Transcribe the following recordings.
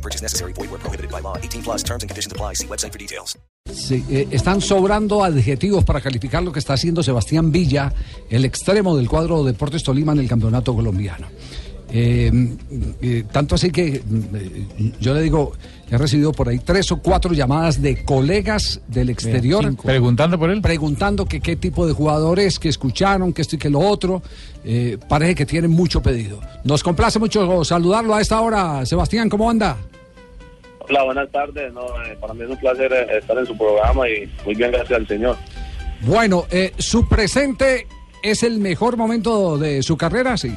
No purchase necessary. Void where prohibited by law. 18 plus terms and conditions apply. See website for details. Sí, eh, están sobrando adjetivos para calificar lo que está haciendo Sebastián Villa, el extremo del cuadro Deportes Tolima en el campeonato colombiano. Eh, eh, tanto así que eh, yo le digo, he recibido por ahí tres o cuatro llamadas de colegas del exterior. Preguntando por él. Preguntando que qué tipo de jugadores, que escucharon, que esto y que lo otro. Eh, parece que tienen mucho pedido. Nos complace mucho saludarlo a esta hora. Sebastián, ¿cómo anda? Hola, buenas tardes. No, eh, para mí es un placer eh, estar en su programa y muy bien, gracias al Señor. Bueno, eh, su presente es el mejor momento de su carrera, sí.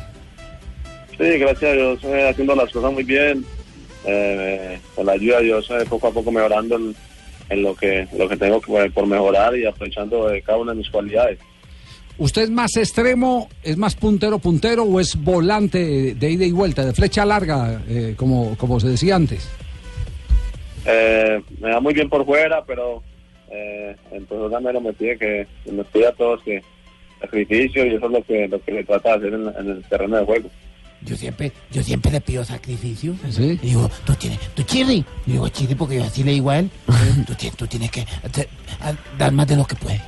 Sí, gracias a Dios, eh, haciendo las cosas muy bien. Con la ayuda de Dios, poco a poco mejorando en, en lo que lo que tengo que, por mejorar y aprovechando cada una de mis cualidades. ¿Usted es más extremo, es más puntero puntero o es volante de ida y vuelta, de flecha larga, eh, como, como se decía antes? Eh, me da muy bien por fuera, pero eh, entonces también me pide que me pida a todos que sacrificio y eso es lo que lo que le trata de hacer en, en el terreno de juego. Yo siempre, yo siempre le pido sacrificio. Sí. Y digo, tú tienes, tú chirri. Y digo, chirri porque yo así le digo a él. tú, tienes, tú tienes que a- dar más de lo que puedes.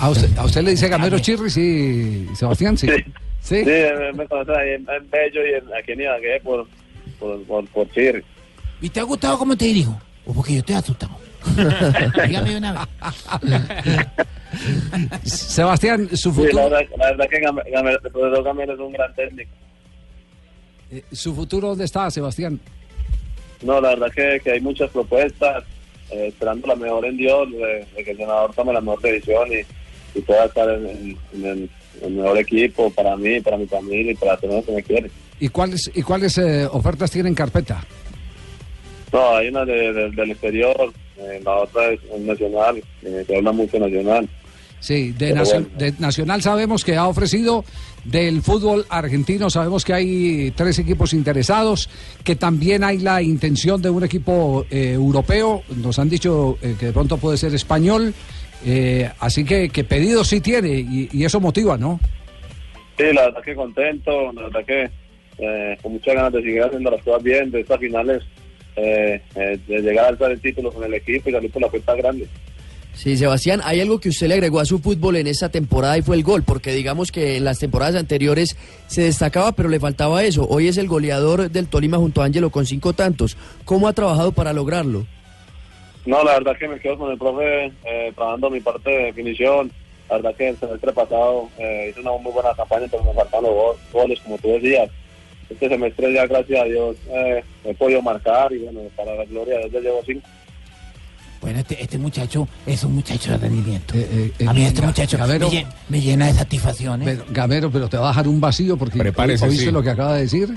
¿A usted, a usted le dice Gamero Chirri, sí, Sebastián? Sí. Sí. ¿Sí? Sí, me, me conoce ahí en, en Bello y en, aquí en Ibagué por, por, por, por Chirri. ¿Y te ha gustado cómo te dirijo? O porque yo estoy asustado. Dígame una vez. Sebastián, su Sí, la futuro, verdad, la verdad que Game- Game- el profesor Gamero es un gran técnico. eh, ¿su futuro dónde está, Sebastián? No, la verdad que, que hay muchas propuestas, eh, esperando la mejor en Dios, de, de que el senador tome la mejor decisión y, y pueda estar en, en- en el, el mejor equipo para mí, para mi familia y para todo lo que me quiere. ¿Y cuáles, y cuáles eh, ofertas tiene en carpeta? No, hay una de- de- del exterior, eh, la otra es nacional, eh, se habla mucho nacional. Sí, de, Pero Nacio- bueno. de Nacional sabemos que ha ofrecido, del fútbol argentino sabemos que hay tres equipos interesados, que también hay la intención de un equipo eh, europeo, nos han dicho eh, que de pronto puede ser español, eh, así que, que pedido sí tiene y, y eso motiva, ¿no? Sí, la verdad que contento, la verdad que eh, con muchas ganas de seguir haciendo las cosas bien, de estas finales, eh, eh, de llegar a alzar el título con el equipo y salir por la cuenta grande. Sí, Sebastián, hay algo que usted le agregó a su fútbol en esta temporada y fue el gol, porque digamos que en las temporadas anteriores se destacaba, pero le faltaba eso. Hoy es el goleador del Tolima junto a Ángelo con cinco tantos. ¿Cómo ha trabajado para lograrlo? No, la verdad que me quedo con el profe eh, trabajando mi parte de definición. La verdad que el semestre pasado eh, hice una muy buena campaña, pero me faltaron los go- goles, como tú decías. Este semestre ya, gracias a Dios, eh, he podido marcar y bueno, para la gloria de Dios ya llevo cinco. Bueno, este, este muchacho es un muchacho de rendimiento. Eh, eh, a mí este muchacho me, llena de satisfacciones. Pero, Gamero, pero te va a dejar un vacío porque Prepárese, oíste sí. lo que acaba de decir,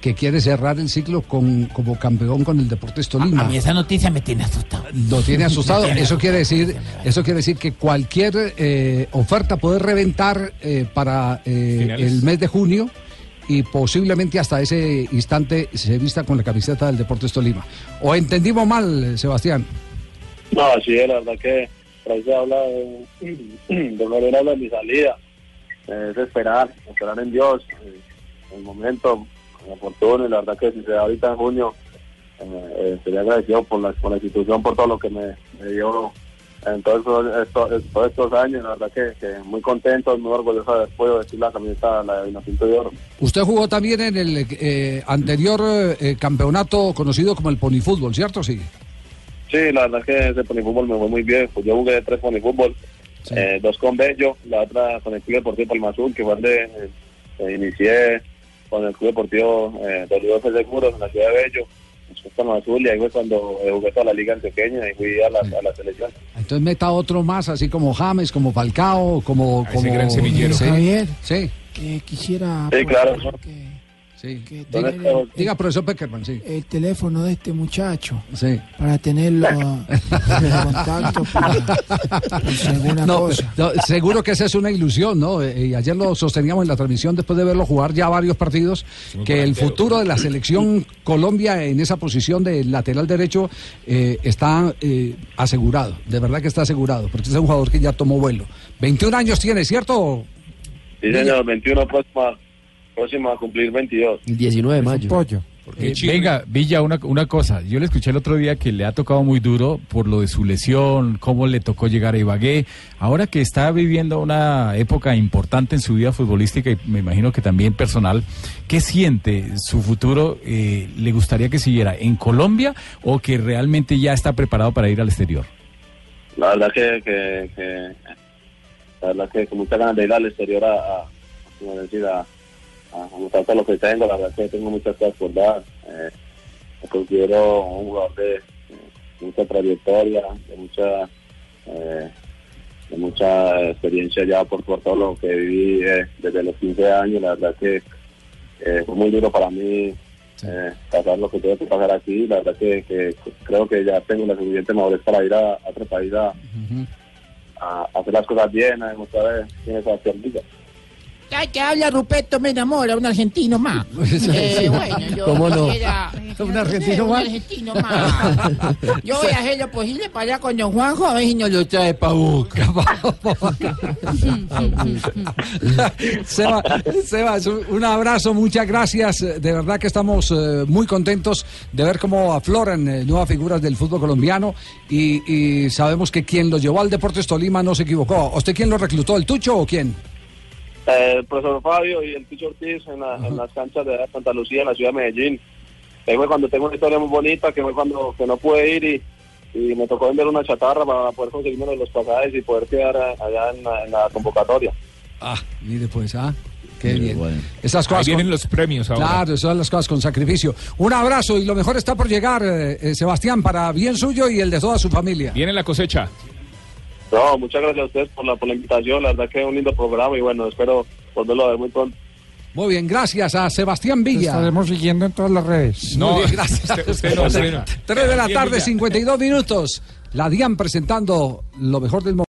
que quiere cerrar el ciclo con, como campeón con el Deportes Tolima. a, a mí esa noticia me tiene asustado. Lo tiene asustado. Tiene Eso quiere decir, eso quiere decir que cualquier eh, oferta puede reventar eh, para eh, el mes de junio y posiblemente hasta ese instante se vista con la camiseta del Deportes Tolima. ¿O entendimos mal, Sebastián? No, es, la verdad que Raíz habla de, de habla de mi salida. Eh, es esperar, esperar en Dios, eh, el momento oportuno y la verdad que si se da ahorita en junio, eh, sería agradecido por la, por la institución, por todo lo que me dio en todos estos, estos, todos estos años, la verdad que, que muy contento, muy orgulloso de podido vestir la camiseta, la de de Oro. Usted jugó también en el eh, anterior eh, campeonato conocido como el ponifútbol, ¿cierto? Sí. Sí, la verdad que ese ponifútbol me fue muy bien. Pues yo jugué tres ponifútbol, Sí. eh, dos con Bello, la otra con el Club Deportivo Palma Azul, que fue donde eh, eh, inicié con el Club Deportivo eh, de Seguros en la ciudad de Bello, después Palma Azul, y ahí fue cuando jugué toda la liga antioqueña y fui a la, a la selección. Entonces meta otro más, así como James, como Falcao, como... A ese como gran semillero. Sí. Javier. Sí. Que quisiera Sí, claro. aprovechar que Sí. que Entonces, tener el, Diga, profesor Peckerman, sí. el teléfono de este muchacho Sí. para tenerlo en contacto para, por si alguna No, cosa. no, seguro que esa es una ilusión, ¿no? Eh, Y ayer lo sosteníamos en la transmisión después de verlo jugar ya varios partidos, que el futuro de la selección Colombia en esa posición de lateral derecho eh, está eh, asegurado, de verdad que está asegurado, porque es un jugador que ya tomó vuelo. 21 años tiene, ¿cierto? Sí, señor, 21 próxima, próxima a cumplir 22. El 19 de mayo. Pollo. Eh, venga, Villa, una, una cosa. Yo le escuché el otro día que le ha tocado muy duro por lo de su lesión, cómo le tocó llegar a Ibagué. Ahora que está viviendo una época importante en su vida futbolística y me imagino que también personal, ¿qué siente su futuro? Eh, ¿Le gustaría que siguiera en Colombia o que realmente ya está preparado para ir al exterior? La verdad que, que, que- la verdad que con muchas ganas de ir al exterior a, a, como decir, a, lo que tengo, la verdad que tengo muchas cosas por dar. Eh, me considero un jugador de, mucha trayectoria, de mucha eh, de mucha experiencia ya por, por todo lo que viví eh, desde los 15 años, la verdad que eh, fue muy duro para mí eh, pasar lo que tuve que pasar aquí, la verdad que, que creo que ya tengo la suficiente madurez para ir a, a otro país a, a hacer las cosas bien, a demostrar quién es Sebastián Villa. Ay, que habla Ruperto, me enamora, un argentino más. Eh, bueno, yo ¿Cómo no? ¿Un argentino un más? argentino más. Yo voy a hacer lo posible para allá con don Juanjo, a ver si nos lo trae pa' Boca. Seba, Sebas, un abrazo, muchas gracias. De verdad que estamos eh, muy contentos de ver cómo afloran eh, nuevas figuras del fútbol colombiano y, y sabemos que quien lo llevó al Deportes Tolima no se equivocó. ¿Usted quién lo reclutó, el Tucho o quién? Eh, el profesor Fabio y el Picho Ortiz en, la- en las canchas de Santa Lucía, en la ciudad de Medellín. Que fue cuando tengo una historia muy bonita, que fue cuando que no pude ir y, y me tocó vender una chatarra para poder conseguirme uno de los pasajes y poder quedar allá en la, en la convocatoria. Ah, mire pues, ah. Qué bien. Esas cosas. Ahí vienen con- los premios ahora. Claro, esas son las cosas con sacrificio. Un abrazo y lo mejor está por llegar, eh, eh, Sebastián, para bien suyo y el de toda su familia. Viene la cosecha. No, muchas gracias a ustedes por la, por la invitación, la verdad que es un lindo programa y bueno, espero volverlo a ver muy pronto. Muy bien, gracias a Sebastián Villa. Estaremos siguiendo en todas las redes. No, Muy bien, gracias. usted- usted no, usted no. 3 de la tarde, Villa. 52 minutos. La DIAN presentando lo mejor del momento.